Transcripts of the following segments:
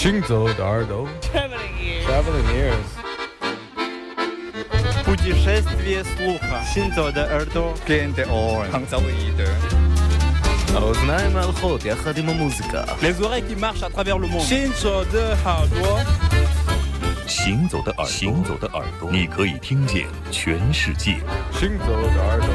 行走的耳朵 Traveling ears. Traveling ears Путешествие слуха. Синзо de Erdo. Кенте Орен. האוזניים הלכות יחד עם המוזיקה Les oreilles qui marchent à travers le monde. 行走的耳朵。行走的耳朵，行走的耳朵，你可以听见全世界。行走的耳朵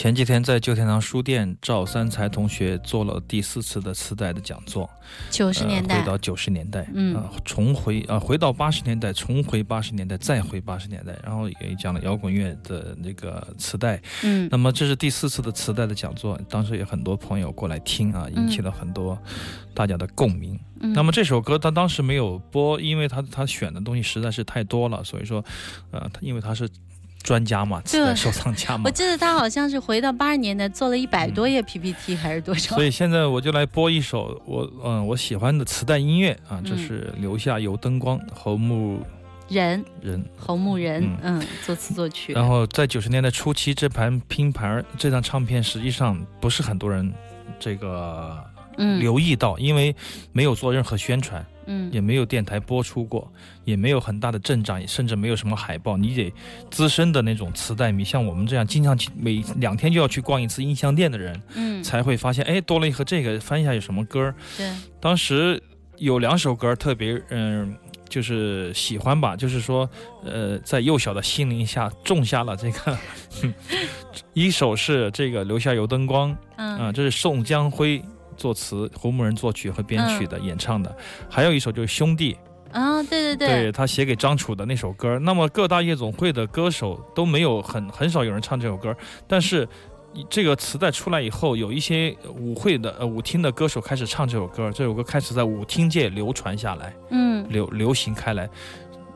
前几天在旧天堂书店，赵三才同学做了第四次的磁带的讲座，九十年代呃，回到九十年代，嗯呃重回啊、回到八十年代，重回八十年代，再回八十年代，然后也讲了摇滚乐的那个磁带。嗯那么这是第四次的磁带的讲座，当时有很多朋友过来听啊，引起了很多大家的共鸣。嗯那么这首歌他当时没有播，因为他他选的东西实在是太多了，所以说，呃，他因为他是专家嘛，磁带收藏家嘛我，记得他好像是回到八十年代做了一百多页 PPT 还是多少所？以现在我就来播一首我嗯我喜欢的磁带音乐啊，这嗯是留下有灯光侯木人人。侯牧人，嗯嗯，作词作曲。然后在九十年代初期，这盘拼盘儿这张唱片实际上不是很多人这个嗯留意到，因为没有做任何宣传，嗯也没有电台播出过，也没有很大的阵仗，甚至没有什么海报。你得资深的那种磁带迷，像我们这样经常去每两天就要去逛一次音像店的人，嗯，才会发现，哎，多了一盒这个，翻一下有什么歌儿。对，当时有两首歌特别，嗯、就是喜欢吧，就是说，呃，在幼小的心灵下种下了这个，一首是这个留下油灯光啊、嗯这是宋江辉作词，胡牧人作曲和编曲的、演唱的，还有一首就是兄弟，啊，对对对。他写给张楚的那首歌。那么各大夜总会的歌手都没有很很少有人唱这首歌，但是。这个磁带出来以后，有一些舞会的呃舞厅的歌手开始唱这首歌，这首歌开始在舞厅界流传下来，嗯。流流行开来，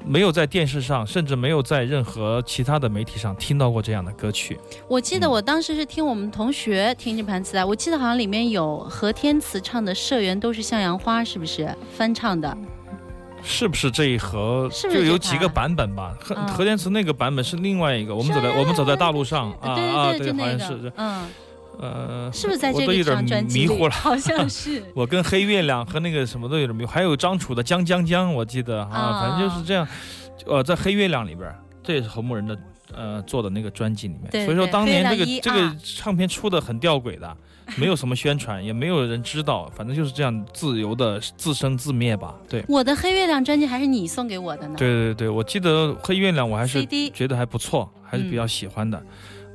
没有在电视上，甚至没有在任何其他的媒体上听到过这样的歌曲。我记得嗯我当时是听我们同学听这盘磁带，我记得好像里面有何天慈唱的《社员都是向阳花》，是不是翻唱的？是不是这一盒是不是这就有几个版本吧？和嗯和田慈那个版本是另外一个，我们走在我们走在大路上啊对啊，对对，好像是，嗯，呃，是不是在这个我都有点张专辑里？迷糊了。好像是 我跟黑月亮和那个什么都有点迷糊，还有张楚的《江江江》，我记得啊，啊反正就是这样。呃，在黑月亮里边儿，这也是侯牧人的呃做的那个专辑里面。对所以说当年这个这个唱片出的很吊诡的，没有什么宣传，也没有人知道，反正就是这样自由的自生自灭吧。对。我的黑月亮专辑还是你送给我的呢。对对对，我记得黑月亮我还是觉得还不错，还是比较喜欢的。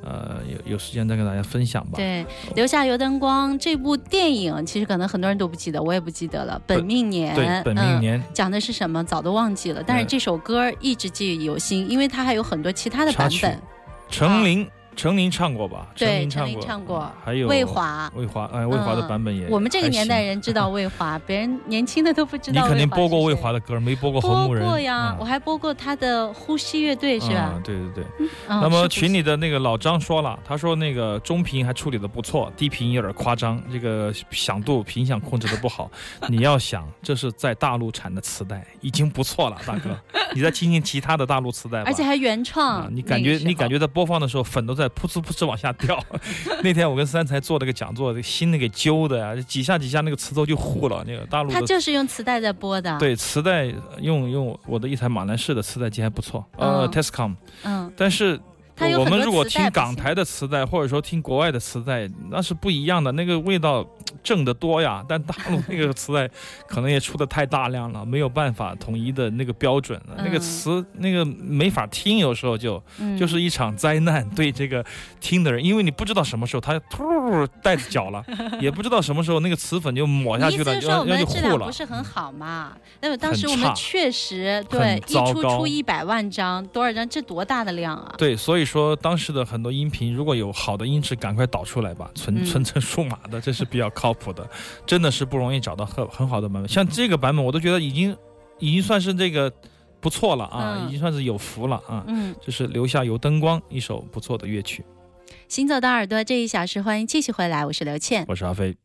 呃，有有时间再跟大家分享吧。对，留下油灯光这部电影，其实可能很多人都不记得，我也不记得了。本命年，对，本命嗯年讲的是什么，早都忘记了。但是嗯这首歌一直记忆犹新，因为它还有很多其他的版本。程琳，程宁唱过吧？对，陈琳琳唱过，唱过，还有魏华。魏华，哎，魏华的嗯版本也、我们这个年代。人知道 魏华，别人年轻的都不知道。你肯定播过魏华的歌，没播过侯播牧人。过呀，嗯我还播过他的《呼吸乐队》，是吧嗯？对对对。嗯那么群里的那个老张说了，他说那个中频还处理的不错，低频有点夸张，这个响度频响控制的不好。你要想，这是在大陆产的磁带，已经不错了，大哥。你再听听其他的大陆磁带吧。而且还原创啊，，你感觉你感觉觉在播放的时候，粉都在噗哧噗哧往下掉。那天我跟三才做了个讲座，这个心都给揪的呀，几下几下那个磁头就糊了。那个大陆的他就是用磁带在播的。，对磁带用用我的一台马兰士的磁带机还不错，呃嗯，Tescom，嗯，但是。它有我们如果听港台的磁带，或者说听国外的磁带，那是不一样的，那个味道正的多呀。但大陆那个磁带 可能也出的太大量了，没有办法统一的那个标准，那个嗯词那个没法听，有时候就嗯就是一场灾难，对这个听的人，因为你不知道什么时候它突带着脚了，也不知道什么时候那个磁粉就抹下去了，你意思是说然后就糊了不。是很好嘛？那么当时我们确实对一出出一百万张，多少张？这多大的量啊！对，所以说当时的很多音频，如果有好的音质，赶快导出来吧，存嗯存成数码的，这是比较靠谱的，真的是不容易找到很很好的版本。像这个版本，我都觉得已经已经算是这个不错了啊，嗯已经算是有福了啊。嗯，就是留下有灯光一首不错的乐曲，行走的耳朵这一小时，欢迎继续回来，我是刘倩。我是阿飞。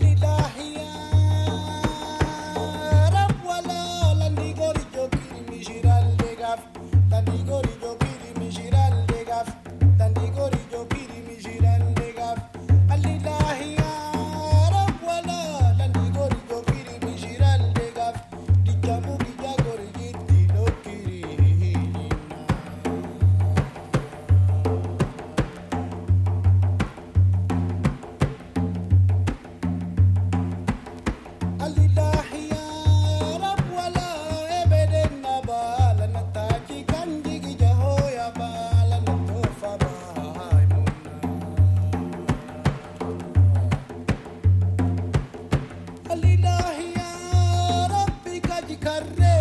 leader. Yeah.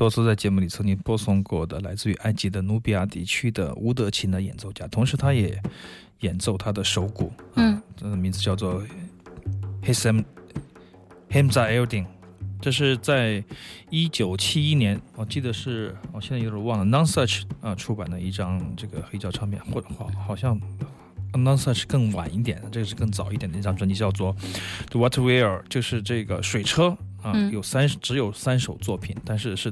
多次在节目里曾经播送过的，来自于埃及的努比亚地区的乌德琴的演奏家，同时他也演奏他的手鼓，嗯，这个名字叫做 Hissam Hamza Eldin。这是在一九七一年，我记得是，我现在有点忘了，Non Such 啊出版的一张这个黑胶唱片，或者好好像 Non Such 更晚一点，这个是更早一点的一张专辑，叫做 The Water Wheel，就是这个水车啊，嗯有三只有三首作品，但是是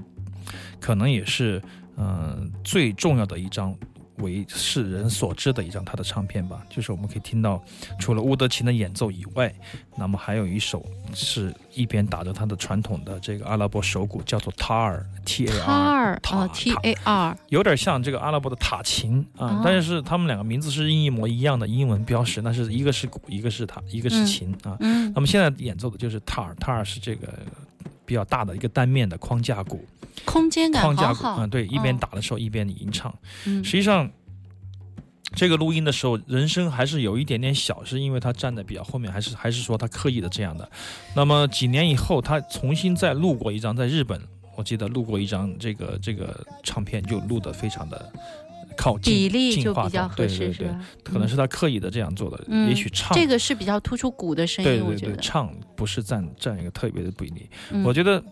可能也是嗯、呃最重要的一张。为世人所知的一张他的唱片吧，就是我们可以听到，除了乌德琴的演奏以外，那么还有一首是一边打着他的传统的这个阿拉伯手鼓，叫做塔尔 T A 塔 R，尔哦，T A R，有点像这个阿拉伯的塔琴啊，哦但是他们两个名字是一模一样的英文标识，那是一个是鼓，一个是塔，一个是琴啊。嗯那么现在演奏的就是塔尔，塔尔是这个比较大的一个单面的框架鼓，空间感框架鼓好好，啊，对，一边哦打的时候一边吟唱。嗯实际上，这个录音的时候，人声还是有一点点小，是因为他站的比较后面，还是还是说他刻意的这样的？那么几年以后，他重新再录过一张，在日本，我记得录过一张这个这个唱片，就录的非常的靠近比例就比较合适，对对对，是吧？可能是他刻意的这样做的，嗯也许唱。这个是比较突出鼓的声音，对对对，觉得。唱不是占占一个特别的比例。嗯我觉得，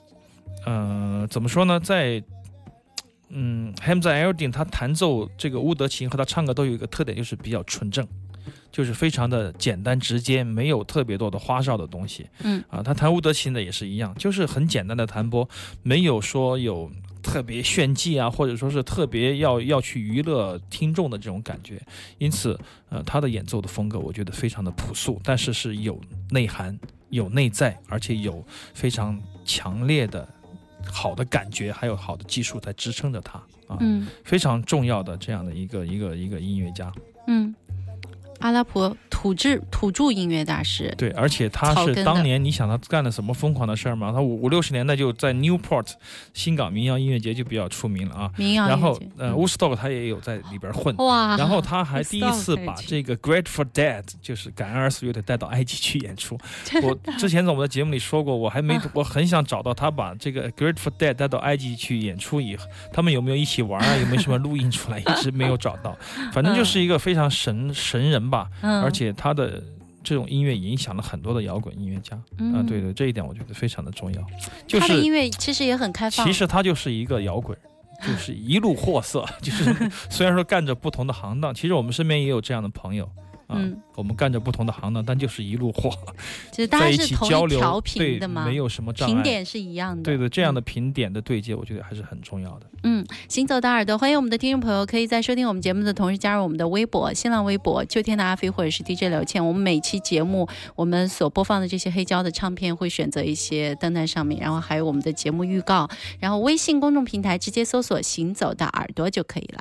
呃，怎么说呢，在嗯 Hamza Eldin 他弹奏这个乌德琴和他唱歌都有一个特点，就是比较纯正，就是非常的简单直接，没有特别多的花哨的东西。嗯啊，他弹乌德琴的也是一样，就是很简单的弹拨，没有说有。特别炫技啊，或者说是特别要要去娱乐听众的这种感觉，因此，呃，他的演奏的风格我觉得非常的朴素，但是是有内涵、有内在，而且有非常强烈的好的感觉，还有好的技术在支撑着他啊，嗯。非常重要的这样的一个一个一个音乐家。嗯，阿拉伯土质土著音乐大师，对，而且他是当年你想他干了什么疯狂的事儿吗？他五五六十年代就在 Newport 新港民谣音乐节就比较出名了啊。民谣然后呃，乌斯 k 他也有在里边混。哇，然后他还第一次把这个 Grateful Dead，就是感恩而死乐队带到埃及去演出。我之前在我们的节目里说过，我还没啊，我很想找到他把这个 Grateful Dead 带到埃及去演出以后，他们有没有一起玩啊？有没有什么录音出来？一直没有找到。反正就是一个非常神神人吧，嗯，而且他的这种音乐影响了很多的摇滚音乐家。啊，嗯对对，这一点我觉得非常的重要。就他的音乐其实也很开放，其实他就是一个摇滚。就是一路货色，就是虽然说干着不同的行当，其实我们身边也有这样的朋友啊，嗯我们干着不同的行当，但就是一路货，就是大家是同起交流，一条频的嘛，没有什么障碍。评点是一样的，对的，这样的频点的对接，我觉得还是很重要的。嗯，行走的耳朵，欢迎我们的听众朋友，可以在收听我们节目的同时加入我们的微博、新浪微博“秋天的阿飞”或者是 DJ 刘倩。我们每期节目我们所播放的这些黑胶的唱片会选择一些登在上面，然后还有我们的节目预告，然后微信公众平台直接搜索“行走的耳朵”就可以了。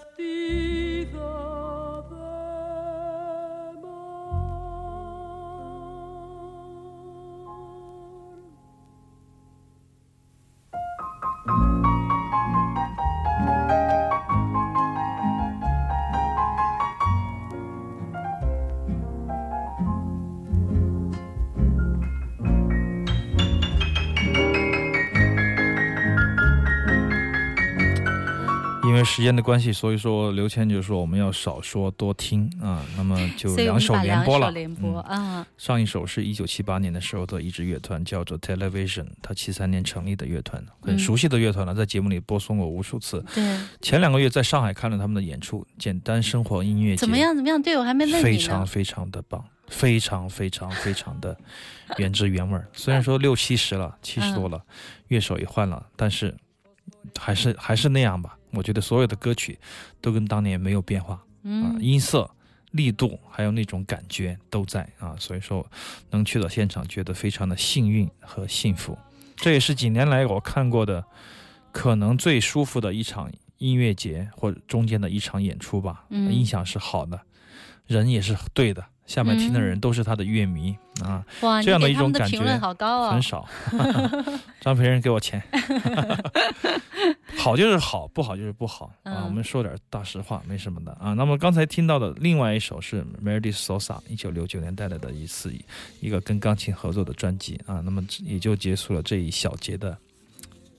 为时间的关系，所以说刘谦就说我们要少说多听啊，那么 就两首把两首连播了。连播嗯啊，上一首是一九七八年的时候的一支乐团，叫做 Television，他七三年成立的乐团，很嗯熟悉的乐团了，在节目里播送过无数次。对，前两个月在上海看了他们的演出，简单生活音乐节，怎么样？怎么样？对我还没问你。非常非常的棒，非常非常非常的原汁原味儿。虽然说六七十了，七十多了，乐手也换了，但是还是还是那样吧。我觉得所有的歌曲都跟当年没有变化啊，嗯，音色、力度还有那种感觉都在啊，所以说能去到现场，觉得非常的幸运和幸福。这也是几年来我看过的可能最舒服的一场音乐节或者中间的一场演出吧。嗯音响是好的，人也是对的，下面听的人嗯都是他的乐迷、啊，哇，这样的一种感觉评论好高哦很。少。张培仁给我钱，好就是好，不好就是不好啊。嗯我们说点大实话，没什么的啊。那么刚才听到的另外一首是 Meredith Sosa 一九六九年带来的一次一个跟钢琴合作的专辑啊。那么也就结束了这一小节的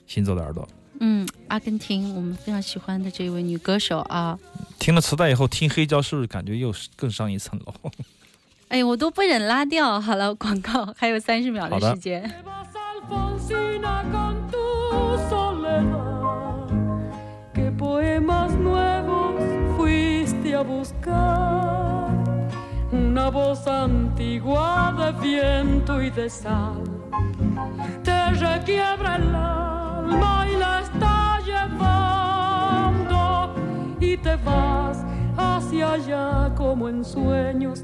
行走的耳朵。嗯，阿根廷我们非常喜欢的这位女歌手啊，听了磁带以后，听黑胶是不是感觉又是更上一层楼？哎，我都不忍拉掉。好了，广告还有三十秒好的的时间。 Te vas, Alfonsina, con tu soledad. ¿Qué poemas nuevos fuiste a buscar? Una voz antigua de viento y de sal. Te requiebra el alma y la está llevando. Y te vas hacia allá como en sueños